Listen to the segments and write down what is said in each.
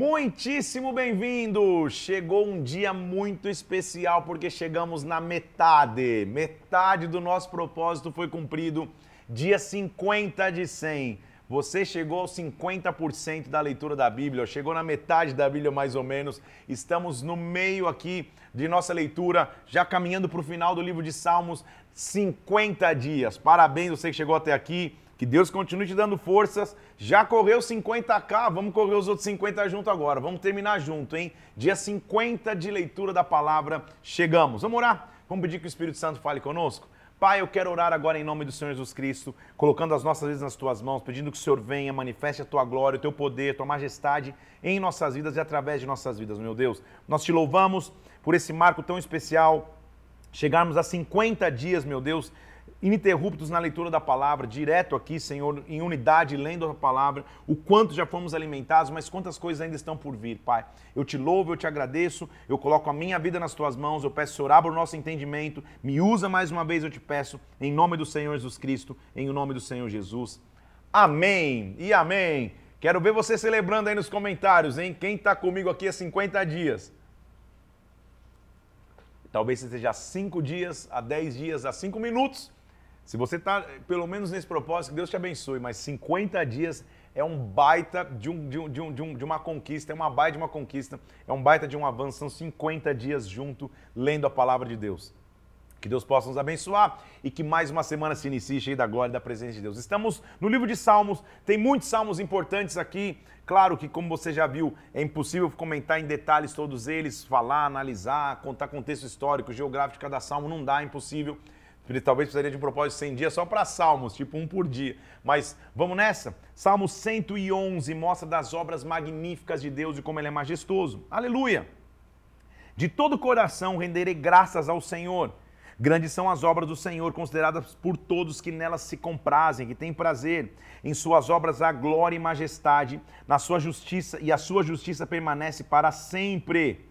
Muitíssimo bem-vindo! Chegou um dia muito especial porque chegamos na metade. Metade do nosso propósito foi cumprido. Dia 50 de 100. Você chegou aos 50% da leitura da Bíblia, chegou na metade da Bíblia mais ou menos. Estamos no meio aqui de nossa leitura, já caminhando para o final do livro de Salmos, 50 dias. Parabéns você que chegou até aqui. Que Deus continue te dando forças. Já correu 50k, vamos correr os outros 50 junto agora. Vamos terminar junto, hein? Dia 50 de leitura da palavra, chegamos. Vamos orar? Vamos pedir que o Espírito Santo fale conosco? Pai, eu quero orar agora em nome do Senhor Jesus Cristo, colocando as nossas vidas nas tuas mãos, pedindo que o Senhor venha, manifeste a tua glória, o teu poder, a tua majestade em nossas vidas e através de nossas vidas, meu Deus. Nós te louvamos por esse marco tão especial, chegarmos a 50 dias, meu Deus, ininterruptos na leitura da palavra, direto aqui, Senhor, em unidade, lendo a palavra, o quanto já fomos alimentados, mas quantas coisas ainda estão por vir, Pai. Eu te louvo, eu te agradeço, eu coloco a minha vida nas tuas mãos, eu peço, Senhor, abra o nosso entendimento, me usa mais uma vez, eu te peço, em nome do Senhor Jesus Cristo, em nome do Senhor Jesus. Amém e amém. Quero ver você celebrando aí nos comentários, hein? Quem está comigo aqui há 50 dias? Talvez esteja há 5 dias, há 10 dias, há 5 minutos. Se você está, pelo menos nesse propósito, que Deus te abençoe, mas 50 dias é um baita de, um, de, um, de, um, de, uma conquista, é uma baita de uma conquista, é um baita de um avanço, são 50 dias junto lendo a palavra de Deus. Que Deus possa nos abençoar e que mais uma semana se inicie cheia da glória e da presença de Deus. Estamos no livro de Salmos, tem muitos salmos importantes aqui. Claro que, como você já viu, é impossível comentar em detalhes todos eles, falar, analisar, contar contexto histórico, geográfico de cada salmo, não dá, é impossível. Ele talvez precisaria de um propósito de 100 dias só para salmos, tipo um por dia. Mas vamos nessa? Salmo 111 mostra das obras magníficas de Deus e como ele é majestoso. Aleluia! De todo o coração renderei graças ao Senhor. Grandes são as obras do Senhor, consideradas por todos que nelas se comprazem, que têm prazer. Em suas obras há glória e majestade, na sua justiça, e a sua justiça permanece para sempre.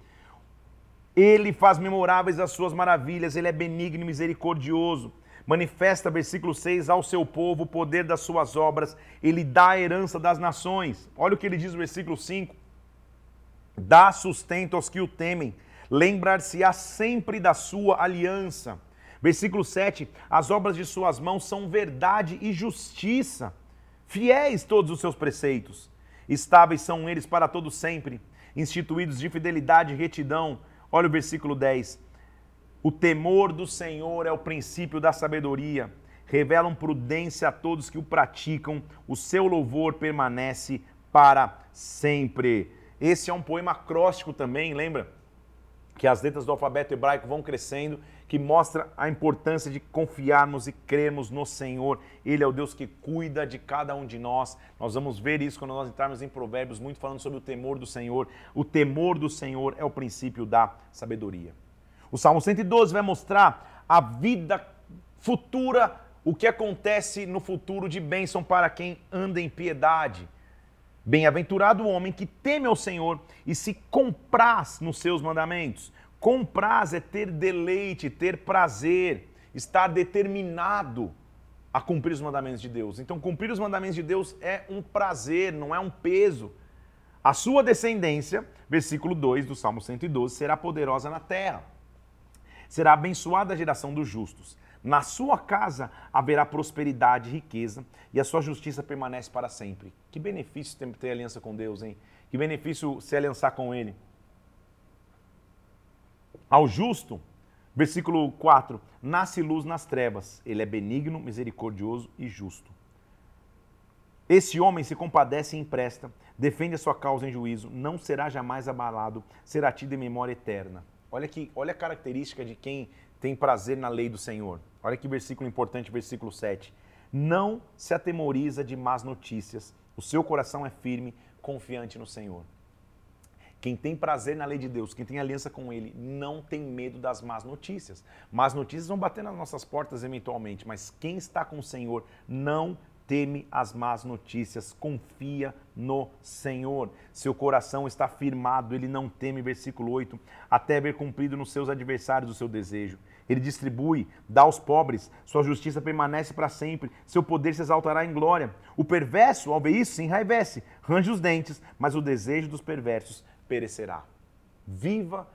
Ele faz memoráveis as suas maravilhas, ele é benigno e misericordioso. Manifesta, versículo 6, ao seu povo o poder das suas obras, ele dá a herança das nações. Olha o que ele diz no versículo 5: dá sustento aos que o temem, lembrar-se-á sempre da sua aliança. Versículo 7: as obras de suas mãos são verdade e justiça, fiéis todos os seus preceitos. Estáveis são eles para todo sempre, instituídos de fidelidade e retidão Olha o versículo 10. O temor do Senhor é o princípio da sabedoria. Revelam prudência a todos que o praticam. O seu louvor permanece para sempre. Esse é um poema acróstico também, lembra? Que as letras do alfabeto hebraico vão crescendo, que mostra a importância de confiarmos e crermos no Senhor. Ele é o Deus que cuida de cada um de nós. Nós vamos ver isso quando nós entrarmos em Provérbios, muito falando sobre o temor do Senhor. O temor do Senhor é o princípio da sabedoria. O Salmo 112 vai mostrar a vida futura, o que acontece no futuro de bênção para quem anda em piedade. Bem-aventurado o homem que teme ao Senhor e se compraz nos seus mandamentos. Compraz é ter deleite, ter prazer, estar determinado a cumprir os mandamentos de Deus. Então, cumprir os mandamentos de Deus é um prazer, não é um peso. A sua descendência, versículo 2 do Salmo 112, será poderosa na terra. Será abençoada a geração dos justos. Na sua casa haverá prosperidade e riqueza, e a sua justiça permanece para sempre. Que benefício ter, ter aliança com Deus, hein? Que benefício se aliançar com Ele. Ao justo, versículo 4: nasce luz nas trevas, ele é benigno, misericordioso e justo. Esse homem se compadece e empresta, defende a sua causa em juízo, não será jamais abalado, será tido em memória eterna. Olha aqui, olha a característica de quem tem prazer na lei do Senhor. Olha que versículo importante, versículo 7. Não se atemoriza de más notícias, o seu coração é firme, confiante no Senhor. Quem tem prazer na lei de Deus, quem tem aliança com Ele, não tem medo das más notícias. Más notícias vão bater nas nossas portas eventualmente, mas quem está com o Senhor não teme as más notícias, confia no Senhor. Seu coração está firmado, ele não teme, versículo 8, até ver cumprido nos seus adversários o seu desejo. ele distribui, dá aos pobres, sua justiça permanece para sempre, seu poder se exaltará em glória. O perverso, ao ver isso, se enraivece, range os dentes, mas o desejo dos perversos perecerá. Viva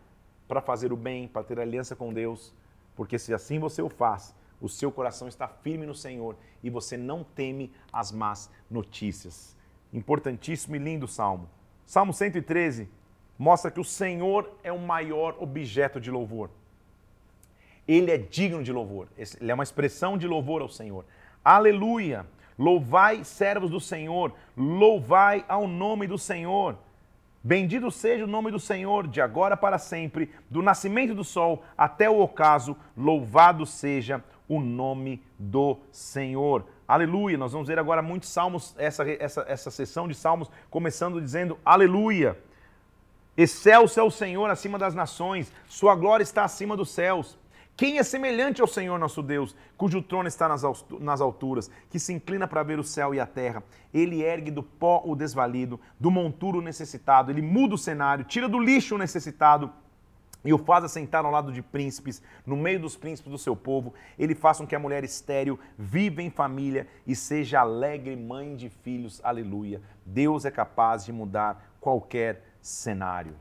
para fazer o bem, para ter aliança com Deus, porque se assim você o faz, o seu coração está firme no Senhor e você não teme as más notícias. Importantíssimo e lindo salmo. Salmo 113 mostra que o Senhor é o maior objeto de louvor ele é digno de louvor. Ele é uma expressão de louvor ao Senhor. Aleluia! Louvai, servos do Senhor, louvai ao nome do Senhor. Bendito seja o nome do Senhor, de agora para sempre, do nascimento do sol até o ocaso, louvado seja o nome do Senhor. Aleluia! Nós vamos ver agora muitos salmos, essa, essa, essa sessão de salmos, começando dizendo aleluia. Excelso é o Senhor acima das nações, sua glória está acima dos céus. Quem é semelhante ao Senhor nosso Deus, cujo trono está nas alturas, que se inclina para ver o céu e a terra? Ele ergue do pó o desvalido, do monturo o necessitado, ele muda o cenário, tira do lixo o necessitado e o faz assentar ao lado de príncipes, no meio dos príncipes do seu povo. Ele faz com que a mulher estéril viva em família e seja alegre mãe de filhos. Aleluia. Deus é capaz de mudar qualquer cenário.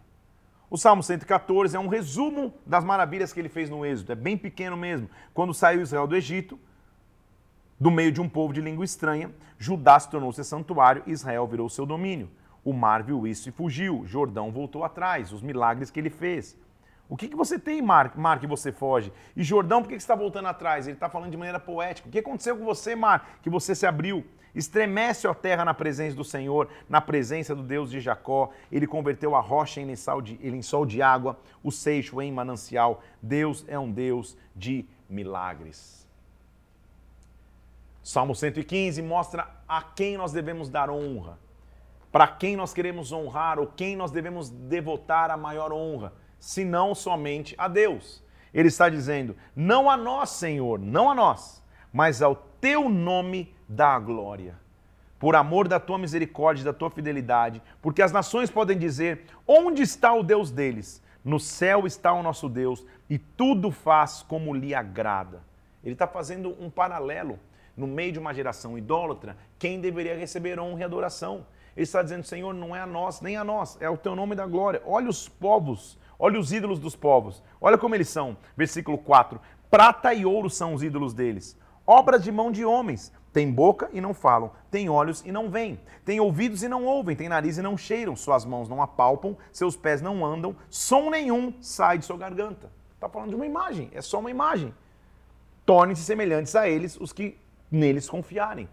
O Salmo 114 é um resumo das maravilhas que ele fez no Êxodo. É bem pequeno mesmo. Quando saiu Israel do Egito, do meio de um povo de língua estranha, Judá se tornou-se santuário e Israel virou seu domínio. O mar viu isso e fugiu. Jordão voltou atrás, os milagres que ele fez. O que, que você tem, Mar, Mar, que você foge? E Jordão, por que, que você está voltando atrás? Ele está falando de maneira poética. O que aconteceu com você, Mar, que você se abriu? Estremece a terra na presença do Senhor, na presença do Deus de Jacó. Ele converteu a rocha em lençol de, em de água, o seixo em manancial. Deus é um Deus de milagres. Salmo 115 mostra a quem nós devemos dar honra, para quem nós queremos honrar ou quem nós devemos devotar a maior honra, senão somente a Deus. Ele está dizendo: não a nós, Senhor, não a nós, mas ao teu nome dá a glória. Por amor da tua misericórdia e da tua fidelidade, porque as nações podem dizer: onde está o Deus deles? No céu está o nosso Deus e tudo faz como lhe agrada. Ele está fazendo um paralelo. No meio de uma geração idólatra, quem deveria receber honra e adoração? Ele está dizendo: Senhor, não é a nós, nem a nós, é o teu nome da glória. Olha os povos, olha os ídolos dos povos, olha como eles são. Versículo 4: Prata e ouro são os ídolos deles, obras de mão de homens. Tem boca e não falam, tem olhos e não veem, tem ouvidos e não ouvem, tem nariz e não cheiram, suas mãos não apalpam, seus pés não andam, som nenhum sai de sua garganta. Está falando de uma imagem, é só uma imagem. Tornem-se semelhantes a eles os que neles confiarem.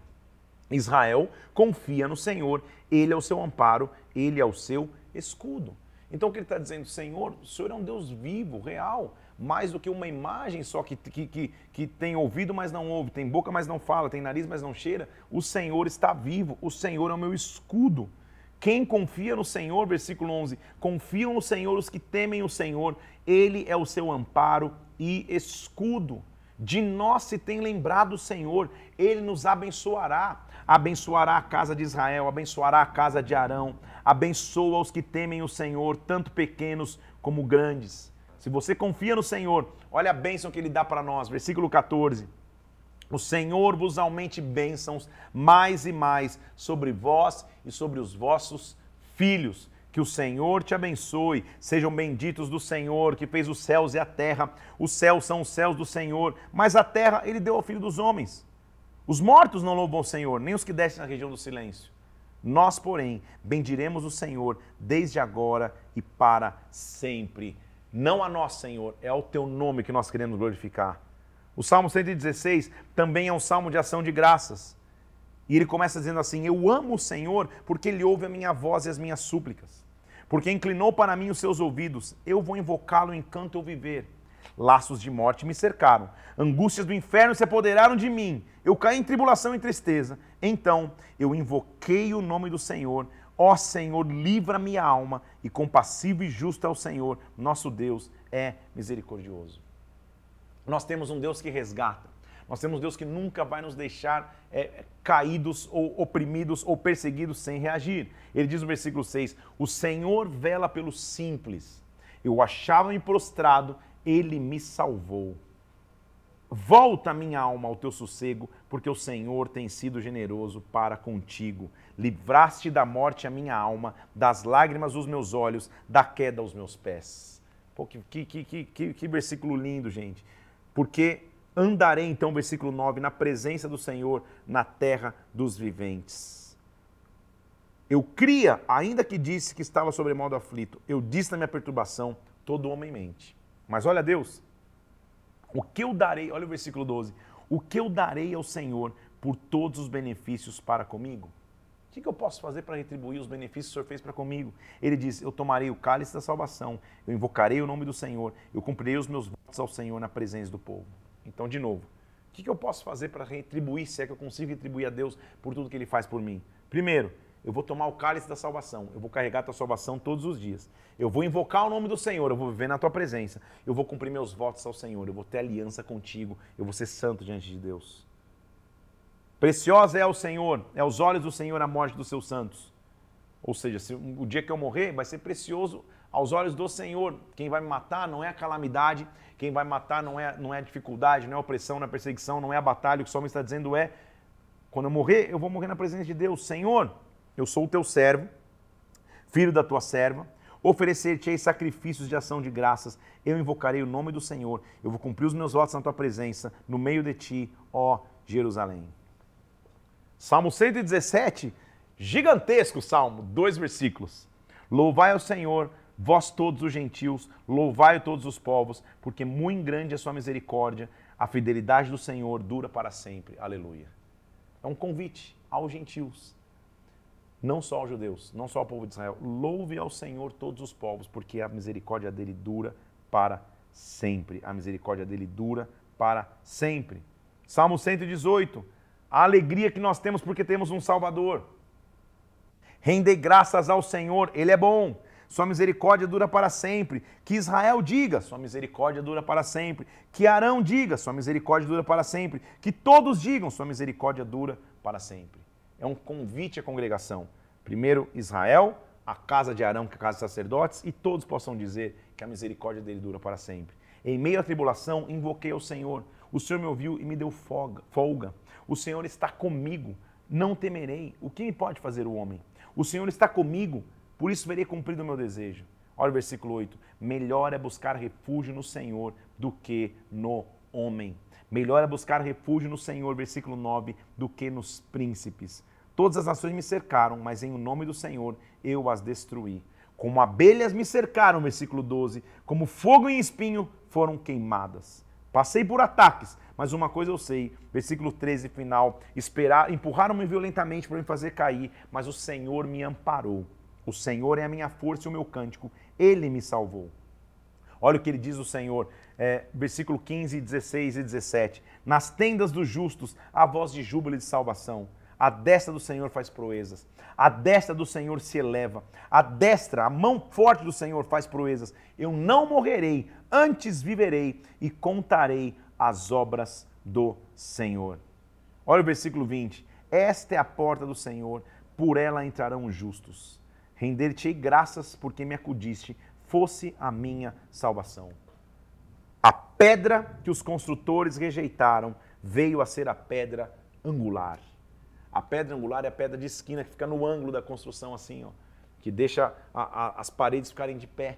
Israel confia no Senhor, ele é o seu amparo, ele é o seu escudo. Então o que ele está dizendo, Senhor, o Senhor é um Deus vivo, real mais do que uma imagem só que, que, que, que tem ouvido, mas não ouve, tem boca, mas não fala, tem nariz, mas não cheira. O Senhor está vivo, o Senhor é o meu escudo. Quem confia no Senhor, versículo 11, confiam no Senhor os que temem o Senhor, Ele é o seu amparo e escudo. De nós se tem lembrado o Senhor, Ele nos abençoará. Abençoará a casa de Israel, abençoará a casa de Arão, abençoa os que temem o Senhor, tanto pequenos como grandes. Se você confia no Senhor, olha a bênção que ele dá para nós. Versículo 14. O Senhor vos aumente bênçãos mais e mais sobre vós e sobre os vossos filhos. Que o Senhor te abençoe. Sejam benditos do Senhor, que fez os céus e a terra. Os céus são os céus do Senhor, mas a terra ele deu ao filho dos homens. Os mortos não louvam o Senhor, nem os que descem na região do silêncio. Nós, porém, bendiremos o Senhor desde agora e para sempre. Não a nós, Senhor, é ao teu nome que nós queremos glorificar. O Salmo 116 também é um salmo de ação de graças. E ele começa dizendo assim: Eu amo o Senhor porque ele ouve a minha voz e as minhas súplicas. Porque inclinou para mim os seus ouvidos, eu vou invocá-lo enquanto eu viver. Laços de morte me cercaram, angústias do inferno se apoderaram de mim. Eu caí em tribulação e tristeza. Então eu invoquei o nome do Senhor Ó Senhor, livra minha alma, e compassivo e justo é o Senhor, nosso Deus é misericordioso. Nós temos um Deus que resgata. Nós temos um Deus que nunca vai nos deixar é, caídos ou oprimidos ou perseguidos sem reagir. Ele diz no versículo 6: O Senhor vela pelos simples. Eu achava-me prostrado, ele me salvou. Volta minha alma ao teu sossego, porque o Senhor tem sido generoso para contigo. Livraste da morte a minha alma, das lágrimas os meus olhos, da queda aos meus pés. Pô, que, que, que, que, que versículo lindo, gente. Porque andarei, então, versículo 9, na presença do Senhor, na terra dos viventes. Eu cria, ainda que disse que estava sobre modo aflito, eu disse na minha perturbação, todo homem mente. Mas olha Deus, o que eu darei, olha o versículo 12, o que eu darei ao Senhor por todos os benefícios para comigo? O que, eu posso fazer para retribuir os benefícios que o Senhor fez para comigo? Ele diz: Eu tomarei o cálice da salvação, eu invocarei o nome do Senhor, eu cumprirei os meus votos ao Senhor na presença do povo. Então, de novo, o que, eu posso fazer para retribuir, se é que eu consigo retribuir a Deus por tudo que Ele faz por mim? Primeiro, eu vou tomar o cálice da salvação, eu vou carregar a tua salvação todos os dias. Eu vou invocar o nome do Senhor, eu vou viver na tua presença. Eu vou cumprir meus votos ao Senhor, eu vou ter aliança contigo, eu vou ser santo diante de Deus. Preciosa é ao Senhor, é aos olhos do Senhor a morte dos seus santos. Ou seja, se o dia que eu morrer vai ser precioso aos olhos do Senhor. Quem vai me matar não é a calamidade, quem vai matar não é, não é a dificuldade, não é a opressão, não é a perseguição, não é a batalha. O que o Salmo está dizendo é: quando eu morrer, eu vou morrer na presença de Deus. Senhor, eu sou o teu servo, filho da tua serva. Oferecer-te-ei sacrifícios de ação de graças. Eu invocarei o nome do Senhor. Eu vou cumprir os meus votos na tua presença, no meio de ti, ó Jerusalém. Salmo 117, gigantesco salmo, dois versículos. Louvai ao Senhor, vós todos os gentios, louvai todos os povos, porque muito grande é a sua misericórdia, a fidelidade do Senhor dura para sempre. Aleluia. É um convite aos gentios não só aos judeus, não só ao povo de Israel. Louve ao Senhor todos os povos, porque a misericórdia dele dura para sempre. A misericórdia dele dura para sempre. Salmo 118. A alegria que nós temos porque temos um Salvador. Render graças ao Senhor, ele é bom. Sua misericórdia dura para sempre. Que Israel diga, sua misericórdia dura para sempre. Que Arão diga, sua misericórdia dura para sempre. Que todos digam, sua misericórdia dura para sempre é um convite à congregação. Primeiro Israel, a casa de Arão, que é a casa dos sacerdotes, e todos possam dizer que a misericórdia dele dura para sempre. Em meio à tribulação, invoquei ao Senhor. O Senhor me ouviu e me deu folga. O Senhor está comigo, não temerei. O que me pode fazer o homem? O Senhor está comigo, por isso verei cumprido o meu desejo. Olha o versículo 8. Melhor é buscar refúgio no Senhor do que no homem. Melhor é buscar refúgio no Senhor, versículo 9, do que nos príncipes. Todas as nações me cercaram, mas em o nome do Senhor eu as destruí. Como abelhas me cercaram, versículo 12, como fogo em espinho foram queimadas. Passei por ataques, mas uma coisa eu sei, versículo 13 final, esperar, empurraram-me violentamente para me fazer cair, mas o Senhor me amparou. O Senhor é a minha força e o meu cântico, ele me salvou. Olha o que ele diz o Senhor, é, versículo 15, 16 e 17. Nas tendas dos justos, a voz de júbilo e de salvação. A destra do Senhor faz proezas. A destra do Senhor se eleva. A destra, a mão forte do Senhor faz proezas. Eu não morrerei, antes viverei e contarei as obras do Senhor. Olha o versículo 20. Esta é a porta do Senhor, por ela entrarão os justos. Render-te-ei graças porque me acudiste, fosse a minha salvação. A pedra que os construtores rejeitaram veio a ser a pedra angular. A pedra angular é a pedra de esquina que fica no ângulo da construção, assim, ó, que deixa a, a, as paredes ficarem de pé.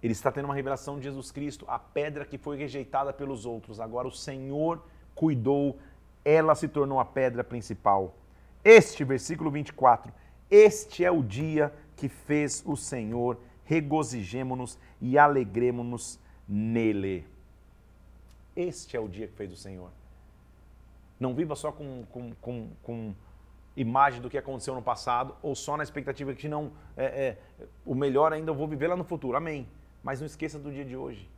Ele está tendo uma revelação de Jesus Cristo, a pedra que foi rejeitada pelos outros. Agora o Senhor cuidou, ela se tornou a pedra principal. Este, versículo 24, este é o dia que fez o Senhor, regozijemo-nos e alegremo-nos nele. Este é o dia que fez o Senhor. Não viva só com, com, com, com imagem do que aconteceu no passado ou só na expectativa que não é, é, o melhor ainda eu vou viver lá no futuro. Amém. Mas não esqueça do dia de hoje.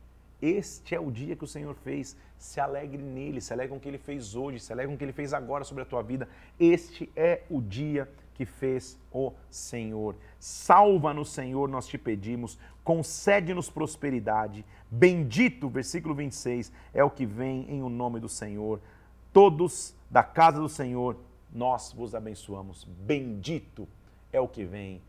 Este é o dia que o Senhor fez. Se alegre nele, se alegre com o que ele fez hoje, se alegre com o que ele fez agora sobre a tua vida. Este é o dia que fez o Senhor. Salva-nos, Senhor, nós te pedimos. Concede-nos prosperidade. Bendito, versículo 26, é o que vem em o nome do Senhor todos da casa do Senhor, nós vos abençoamos. Bendito é o que vem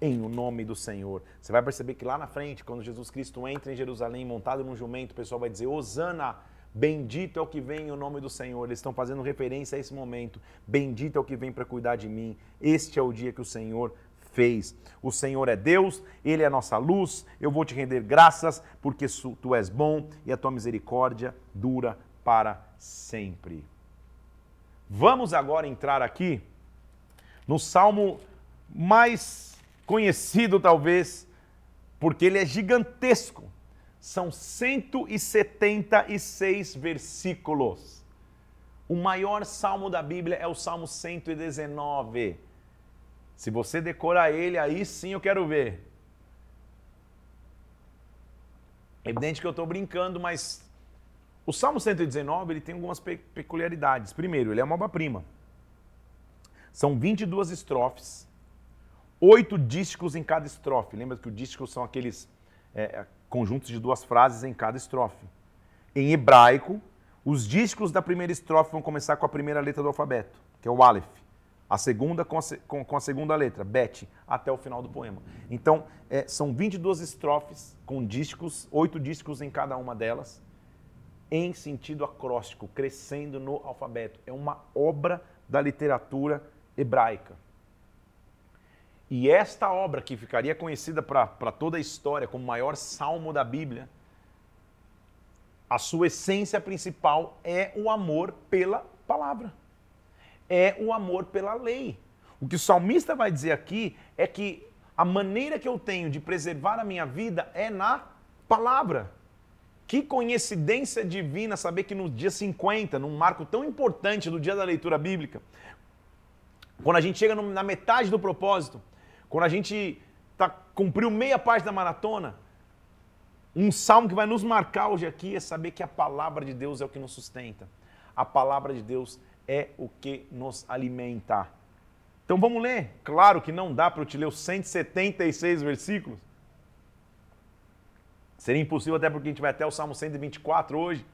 em o nome do Senhor. Você vai perceber que lá na frente, quando Jesus Cristo entra em Jerusalém montado num jumento, o pessoal vai dizer: Hosana, Bendito é o que vem em o nome do Senhor. Eles estão fazendo referência a esse momento. Bendito é o que vem para cuidar de mim. Este é o dia que o Senhor fez. O Senhor é Deus, Ele é a nossa luz. Eu vou te render graças, porque tu és bom e a tua misericórdia dura para sempre. Vamos agora entrar aqui no salmo mais conhecido, talvez, porque ele é gigantesco. São 176 versículos. O maior salmo da Bíblia é o Salmo 119. Se você decorar ele, aí sim eu quero ver. É evidente que eu estou brincando, mas o Salmo 119 ele tem algumas pe peculiaridades. Primeiro, ele é uma obra-prima. São 22 estrofes, oito dísticos em cada estrofe. Lembra que o dístico são aqueles é, é, conjuntos de duas frases em cada estrofe. Em hebraico, os dísticos da primeira estrofe vão começar com a primeira letra do alfabeto, que é o Aleph. A segunda com a, com, com a segunda letra, Bet, até o final do poema. Então, é, são 22 estrofes com dísticos, oito dísticos em cada uma delas, em sentido acróstico, crescendo no alfabeto. É uma obra da literatura hebraica. E esta obra, que ficaria conhecida para toda a história como o maior salmo da Bíblia, a sua essência principal é o amor pela palavra, é o amor pela lei. O que o salmista vai dizer aqui é que a maneira que eu tenho de preservar a minha vida é na palavra. Que coincidência divina saber que no dia 50, num marco tão importante do dia da leitura bíblica, quando a gente chega na metade do propósito, quando a gente tá, cumpriu meia parte da maratona, um salmo que vai nos marcar hoje aqui é saber que a palavra de Deus é o que nos sustenta. A palavra de Deus é o que nos alimenta. Então vamos ler. Claro que não dá para eu te ler os 176 versículos. Seria impossível até porque a gente vai até o Salmo 124 hoje.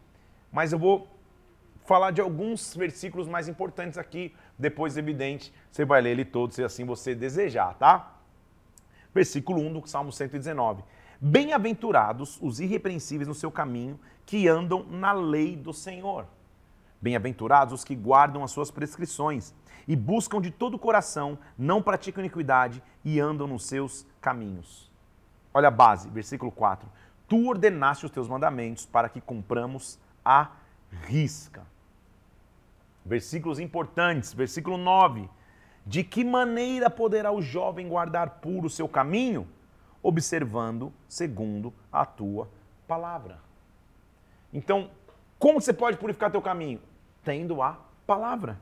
Mas eu vou falar de alguns versículos mais importantes aqui. Depois, evidente, você vai ler ele todo se assim você desejar, tá? Versículo 1 do Salmo 119. Bem-aventurados os irrepreensíveis no seu caminho, que andam na lei do Senhor. Bem-aventurados os que guardam as suas prescrições e buscam de todo o coração, não praticam iniquidade e andam nos seus caminhos. Olha a base, versículo 4. Tu ordenaste os teus mandamentos para que cumpramos a risca. Versículos importantes, versículo 9. De que maneira poderá o jovem guardar puro o seu caminho? Observando segundo a tua palavra. Então, como você pode purificar teu caminho? Tendo a palavra.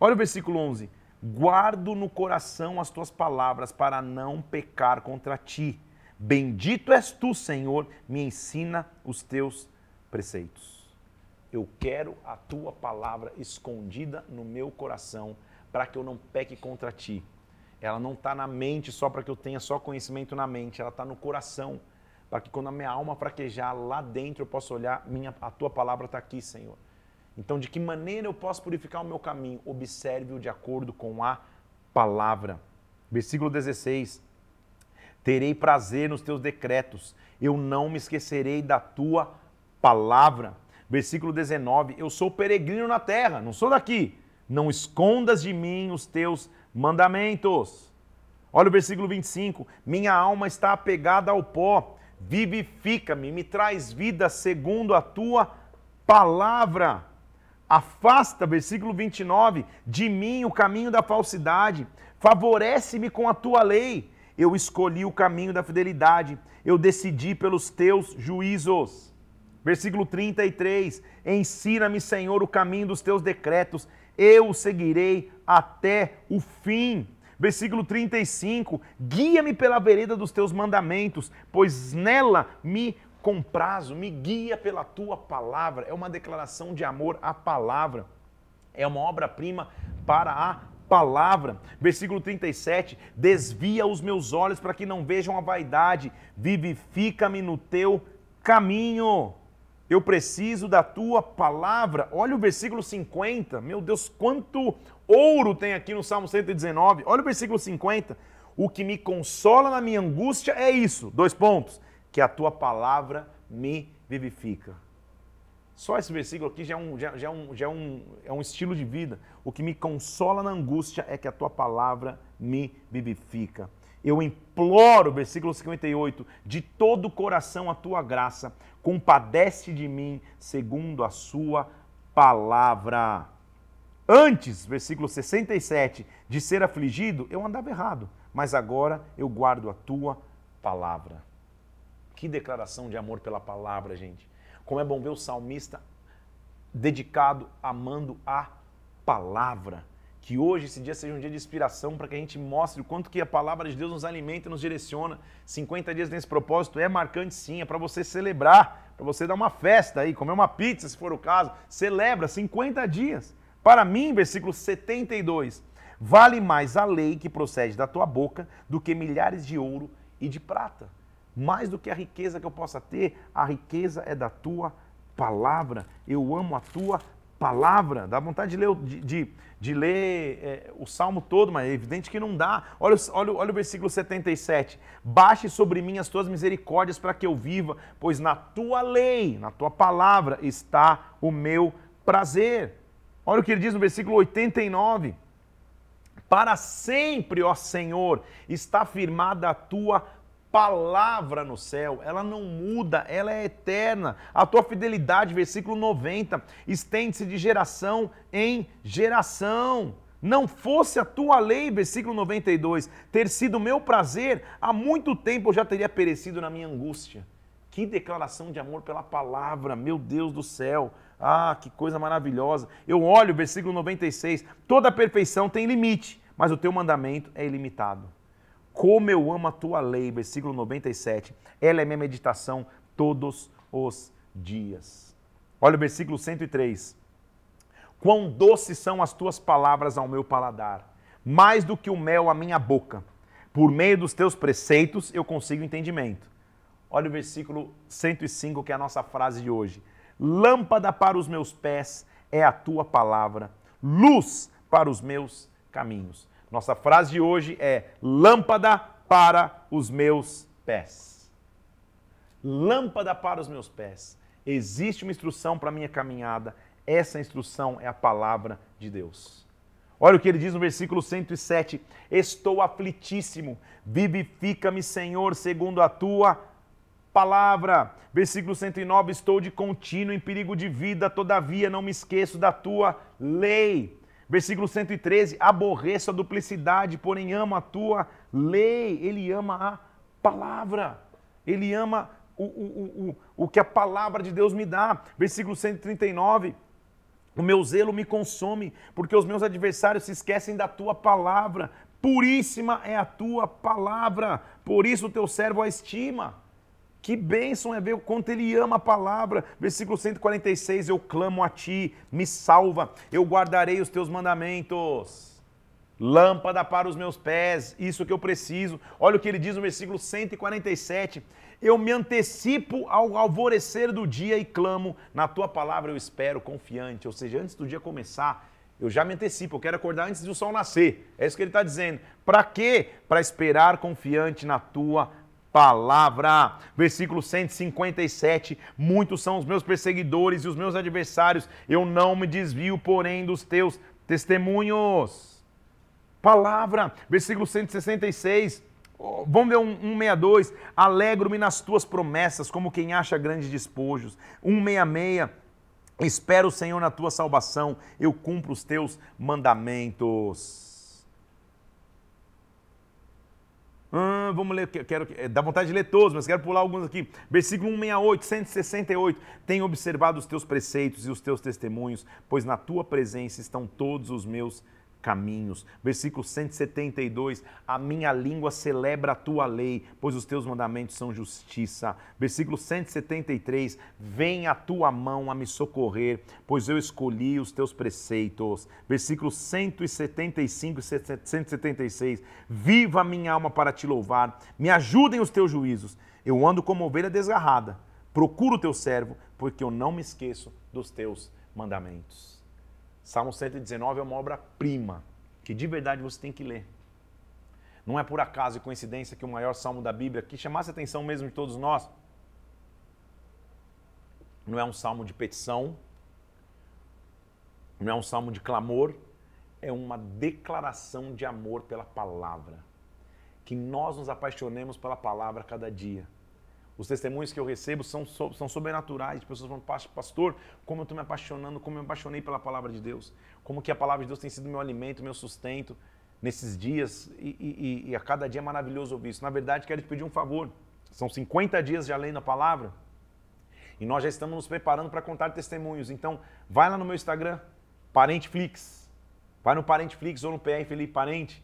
Olha o versículo 11. Guardo no coração as tuas palavras para não pecar contra ti. Bendito és tu, Senhor, me ensina os teus preceitos. Eu quero a tua palavra escondida no meu coração para que eu não peque contra ti. Ela não está na mente só para que eu tenha só conhecimento na mente, ela está no coração. Para que quando a minha alma fraquejar lá dentro eu possa olhar, minha, a tua palavra está aqui, Senhor. Então, de que maneira eu posso purificar o meu caminho? Observe-o de acordo com a palavra. Versículo 16. Terei prazer nos teus decretos, eu não me esquecerei da tua palavra. Versículo 19: Eu sou peregrino na terra, não sou daqui. Não escondas de mim os teus mandamentos. Olha o versículo 25: Minha alma está apegada ao pó, vivifica-me, me traz vida segundo a tua palavra. Afasta, versículo 29, de mim o caminho da falsidade, favorece-me com a tua lei. Eu escolhi o caminho da fidelidade, eu decidi pelos teus juízos. Versículo 33: Ensina-me, Senhor, o caminho dos teus decretos, eu o seguirei até o fim. Versículo 35: Guia-me pela vereda dos teus mandamentos, pois nela me comprazo, me guia pela tua palavra. É uma declaração de amor à palavra. É uma obra-prima para a palavra. Versículo 37: Desvia os meus olhos para que não vejam a vaidade, vivifica-me no teu caminho. Eu preciso da tua palavra. Olha o versículo 50. Meu Deus, quanto ouro tem aqui no Salmo 119. Olha o versículo 50. O que me consola na minha angústia é isso. Dois pontos. Que a tua palavra me vivifica. Só esse versículo aqui já é um, já, já é um, já é um, é um estilo de vida. O que me consola na angústia é que a tua palavra me vivifica. Eu imploro, versículo 58, de todo o coração a tua graça, compadece de mim segundo a sua palavra. Antes, versículo 67, de ser afligido, eu andava errado, mas agora eu guardo a tua palavra. Que declaração de amor pela palavra, gente. Como é bom ver o salmista dedicado, amando a palavra. Que hoje esse dia seja um dia de inspiração para que a gente mostre o quanto que a palavra de Deus nos alimenta e nos direciona. 50 dias nesse propósito é marcante sim, é para você celebrar, para você dar uma festa aí, comer uma pizza se for o caso. Celebra 50 dias. Para mim, versículo 72, vale mais a lei que procede da tua boca do que milhares de ouro e de prata mais do que a riqueza que eu possa ter, a riqueza é da tua palavra. Eu amo a tua palavra. Dá vontade de ler, de, de, de ler é, o salmo todo, mas é evidente que não dá. Olha, olha, olha o versículo 77. Baixe sobre mim as tuas misericórdias para que eu viva, pois na tua lei, na tua palavra está o meu prazer. Olha o que ele diz no versículo 89. Para sempre, ó Senhor, está firmada a tua palavra no céu, ela não muda, ela é eterna. A tua fidelidade, versículo 90, estende-se de geração em geração. Não fosse a tua lei, versículo 92, ter sido meu prazer, há muito tempo eu já teria perecido na minha angústia. Que declaração de amor pela palavra, meu Deus do céu. Ah, que coisa maravilhosa. Eu olho, versículo 96, toda perfeição tem limite, mas o teu mandamento é ilimitado. Como eu amo a tua lei, versículo 97. Ela é minha meditação todos os dias. Olha o versículo 103. Quão doces são as tuas palavras ao meu paladar, mais do que o mel à minha boca. Por meio dos teus preceitos eu consigo entendimento. Olha o versículo 105, que é a nossa frase de hoje. Lâmpada para os meus pés é a tua palavra, luz para os meus caminhos. Nossa frase de hoje é: lâmpada para os meus pés. Lâmpada para os meus pés. Existe uma instrução para a minha caminhada. Essa instrução é a palavra de Deus. Olha o que ele diz no versículo 107: Estou aflitíssimo, vivifica-me, Senhor, segundo a tua palavra. Versículo 109: Estou de contínuo em perigo de vida, todavia não me esqueço da tua lei. Versículo 113: Aborreço a duplicidade, porém amo a tua lei. Ele ama a palavra. Ele ama o, o, o, o que a palavra de Deus me dá. Versículo 139. O meu zelo me consome, porque os meus adversários se esquecem da tua palavra. Puríssima é a tua palavra, por isso o teu servo a estima. Que bênção é ver o quanto ele ama a palavra. Versículo 146, eu clamo a ti, me salva, eu guardarei os teus mandamentos. Lâmpada para os meus pés, isso que eu preciso. Olha o que ele diz no versículo 147. Eu me antecipo ao alvorecer do dia e clamo, na tua palavra eu espero confiante. Ou seja, antes do dia começar, eu já me antecipo, eu quero acordar antes do sol nascer. É isso que ele está dizendo. Para quê? Para esperar confiante na tua palavra palavra. Versículo 157. Muitos são os meus perseguidores e os meus adversários. Eu não me desvio, porém, dos teus testemunhos. Palavra. Versículo 166. Vamos ver um 162. Alegro-me nas tuas promessas, como quem acha grandes despojos. 166. Espero o Senhor na tua salvação, eu cumpro os teus mandamentos. Ah, vamos ler, quero, é, dá vontade de ler todos, mas quero pular alguns aqui. Versículo 168, 168. Tenho observado os teus preceitos e os teus testemunhos, pois na tua presença estão todos os meus caminhos. Versículo 172: A minha língua celebra a tua lei, pois os teus mandamentos são justiça. Versículo 173: Vem a tua mão a me socorrer, pois eu escolhi os teus preceitos. Versículo 175 e 176: Viva a minha alma para te louvar, me ajudem os teus juízos. Eu ando como ovelha desgarrada, procuro o teu servo, porque eu não me esqueço dos teus mandamentos. Salmo 119 é uma obra-prima que de verdade você tem que ler. Não é por acaso e coincidência que o maior salmo da Bíblia, que chamasse a atenção mesmo de todos nós, não é um salmo de petição, não é um salmo de clamor, é uma declaração de amor pela palavra. Que nós nos apaixonemos pela palavra cada dia. Os testemunhos que eu recebo são, são sobrenaturais, de pessoas falando, pastor, como eu estou me apaixonando, como eu me apaixonei pela palavra de Deus, como que a palavra de Deus tem sido meu alimento, meu sustento nesses dias, e, e, e a cada dia é maravilhoso ouvir isso. Na verdade, quero te pedir um favor, são 50 dias já lendo a palavra, e nós já estamos nos preparando para contar testemunhos. Então, vai lá no meu Instagram, Parenteflix, vai no Parenteflix ou no PR Felipe Parente,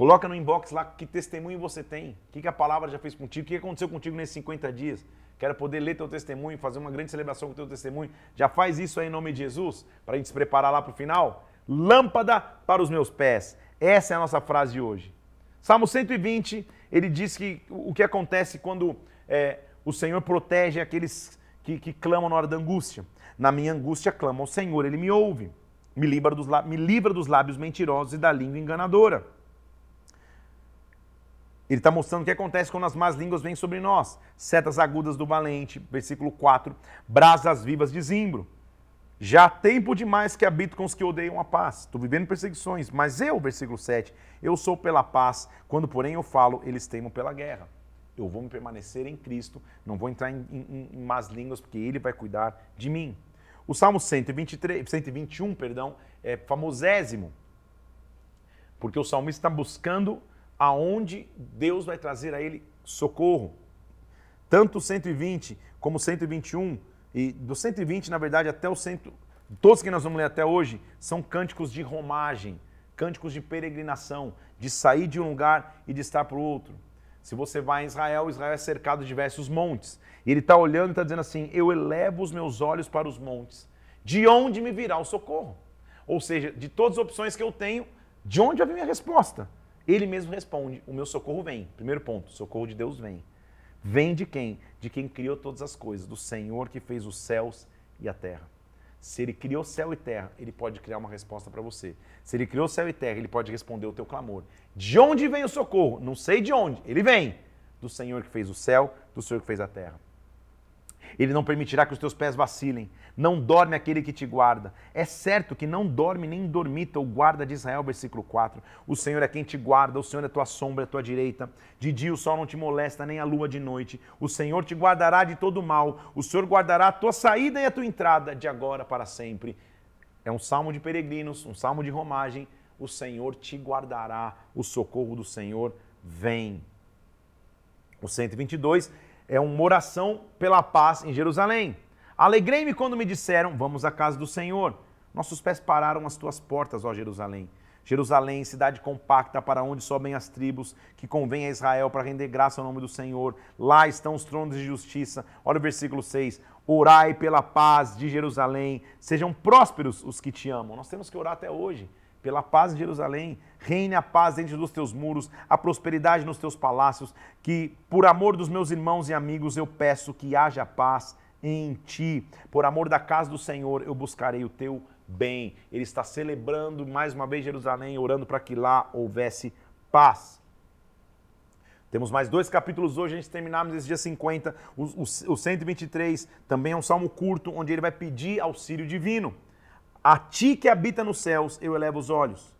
Coloca no inbox lá que testemunho você tem, o que, que a palavra já fez contigo, o que aconteceu contigo nesses 50 dias. Quero poder ler teu testemunho, fazer uma grande celebração com teu testemunho. Já faz isso aí em nome de Jesus, para a gente se preparar lá para o final? Lâmpada para os meus pés. Essa é a nossa frase de hoje. Salmo 120, ele diz que o que acontece quando é, o Senhor protege aqueles que, que, clamam na hora da angústia. Na minha angústia clamo ao Senhor, ele me ouve. Me livra dos, me livra dos lábios mentirosos e da língua enganadora. Ele está mostrando o que acontece quando as más línguas vêm sobre nós. Setas agudas do valente, versículo 4. Brasas vivas de zimbro. Já há tempo demais que habito com os que odeiam a paz. Estou vivendo perseguições, mas eu, versículo 7, eu sou pela paz. Quando, porém, eu falo, eles temam pela guerra. Eu vou me permanecer em Cristo, não vou entrar em, em, em más línguas, porque Ele vai cuidar de mim. O Salmo 123, 121 perdão, é famosésimo, porque o salmista está buscando aonde Deus vai trazer a ele socorro. Tanto o 120 como o 121, e do 120, na verdade, até o 100, todos que nós vamos ler até hoje, são cânticos de romagem, cânticos de peregrinação, de sair de um lugar e de estar para o outro. Se você vai em Israel, Israel é cercado de diversos montes. E ele está olhando e está dizendo assim: Eu elevo os meus olhos para os montes. De onde me virá o socorro? Ou seja, de todas as opções que eu tenho, de onde vai vir a minha resposta? Ele mesmo responde: O meu socorro vem. Primeiro ponto: socorro de Deus vem. Vem de quem? De quem criou todas as coisas, do Senhor que fez os céus e a terra. Se ele criou céu e terra, ele pode criar uma resposta para você. Se ele criou céu e terra, ele pode responder o teu clamor. De onde vem o socorro? Não sei de onde. Ele vem do Senhor que fez o céu, do Senhor que fez a terra. Ele não permitirá que os teus pés vacilem. Não dorme aquele que te guarda. É certo que não dorme nem dormita o guarda de Israel, versículo 4. O Senhor é quem te guarda, o Senhor é tua sombra, é tua direita. De dia o sol não te molesta, nem a lua de noite. O Senhor te guardará de todo mal. O Senhor guardará a tua saída e a tua entrada, de agora para sempre. É um salmo de peregrinos, um salmo de romagem. O Senhor te guardará, o socorro do Senhor vem. O 122 é uma oração pela paz em Jerusalém. Alegrei-me quando me disseram: Vamos à casa do Senhor. Nossos pés pararam às tuas portas, ó Jerusalém. Jerusalém, cidade compacta para onde sobem as tribos, que convém a Israel para render graça ao nome do Senhor. Lá estão os tronos de justiça. Olha o versículo 6. Orai pela paz de Jerusalém. Sejam prósperos os que te amam. Nós temos que orar até hoje pela paz de Jerusalém. Reine a paz dentro dos teus muros, a prosperidade nos teus palácios, que por amor dos meus irmãos e amigos eu peço que haja paz em ti. Por amor da casa do Senhor eu buscarei o teu bem. Ele está celebrando mais uma vez Jerusalém, orando para que lá houvesse paz. Temos mais dois capítulos hoje, a gente terminamos esse dia 50. O, o, o 123 também é um salmo curto, onde ele vai pedir auxílio divino. A ti que habita nos céus, eu elevo os olhos.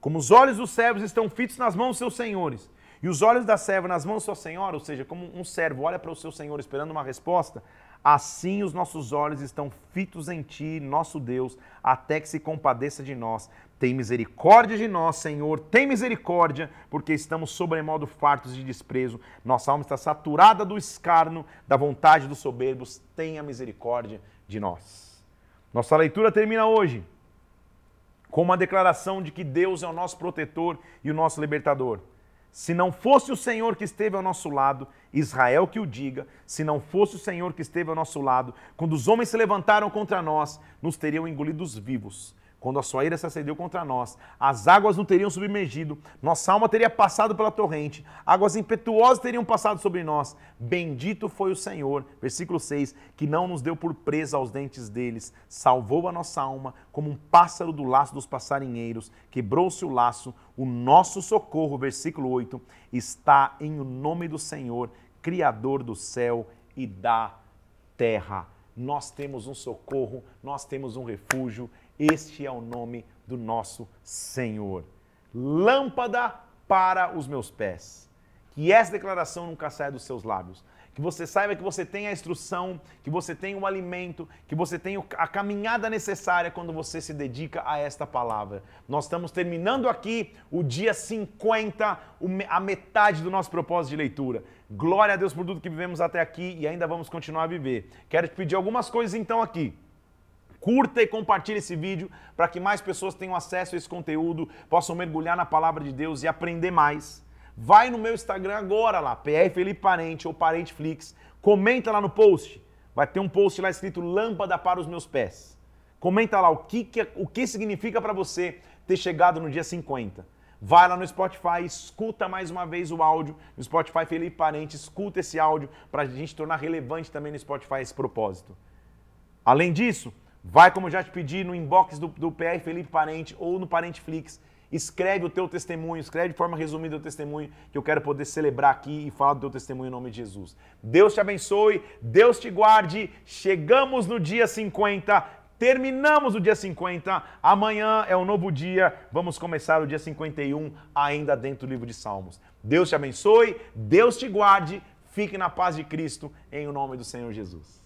Como os olhos dos servos estão fitos nas mãos dos seus senhores, e os olhos da serva nas mãos da sua senhora, ou seja, como um servo olha para o seu senhor esperando uma resposta, assim os nossos olhos estão fitos em ti, nosso Deus, até que se compadeça de nós. Tem misericórdia de nós, Senhor, tem misericórdia, porque estamos sobremodo fartos de desprezo. Nossa alma está saturada do escarno, da vontade dos soberbos. Tenha misericórdia de nós. Nossa leitura termina hoje com uma declaração de que Deus é o nosso protetor e o nosso libertador. Se não fosse o Senhor que esteve ao nosso lado, Israel que o diga, se não fosse o Senhor que esteve ao nosso lado, quando os homens se levantaram contra nós, nos teriam engolidos vivos quando a sua ira se acendeu contra nós, as águas não teriam submergido, nossa alma teria passado pela torrente, águas impetuosas teriam passado sobre nós. Bendito foi o Senhor, versículo 6, que não nos deu por presa aos dentes deles, salvou a nossa alma como um pássaro do laço dos passarinheiros, quebrou-se o laço, o nosso socorro, versículo 8, está em o nome do Senhor, Criador do céu e da terra. nós temos um socorro, nós temos um refúgio. Este é o nome do nosso Senhor. Lâmpada para os meus pés. Que essa declaração nunca saia dos seus lábios que você saiba que você tem a instrução, que você tem o alimento, que você tem a caminhada necessária quando você se dedica a esta palavra. Nós estamos terminando aqui o dia 50, a metade do nosso propósito de leitura. Glória a Deus por tudo que vivemos até aqui e ainda vamos continuar a viver. Quero te pedir algumas coisas então aqui. Curta e compartilhe esse vídeo para que mais pessoas tenham acesso a esse conteúdo, possam mergulhar na palavra de Deus e aprender mais. Vai no meu Instagram agora lá, PR Felipe Parente ou Parenteflix, comenta lá no post. Vai ter um post lá escrito Lâmpada para os meus pés. Comenta lá o que, que, o que significa para você ter chegado no dia 50. Vai lá no Spotify, escuta mais uma vez o áudio no Spotify Felipe Parente, escuta esse áudio para a gente tornar relevante também no Spotify esse propósito. Além disso, vai, como eu já te pedi, no inbox do, do PR Felipe Parente ou no Parenteflix Escreve o teu testemunho, escreve de forma resumida o testemunho, que eu quero poder celebrar aqui e falar do teu testemunho em nome de Jesus. Deus te abençoe, Deus te guarde. Chegamos no dia 50, terminamos o dia 50. Amanhã é um novo dia, vamos começar o dia 51, ainda dentro do livro de Salmos. Deus te abençoe, Deus te guarde. Fique na paz de Cristo, em o nome do Senhor Jesus.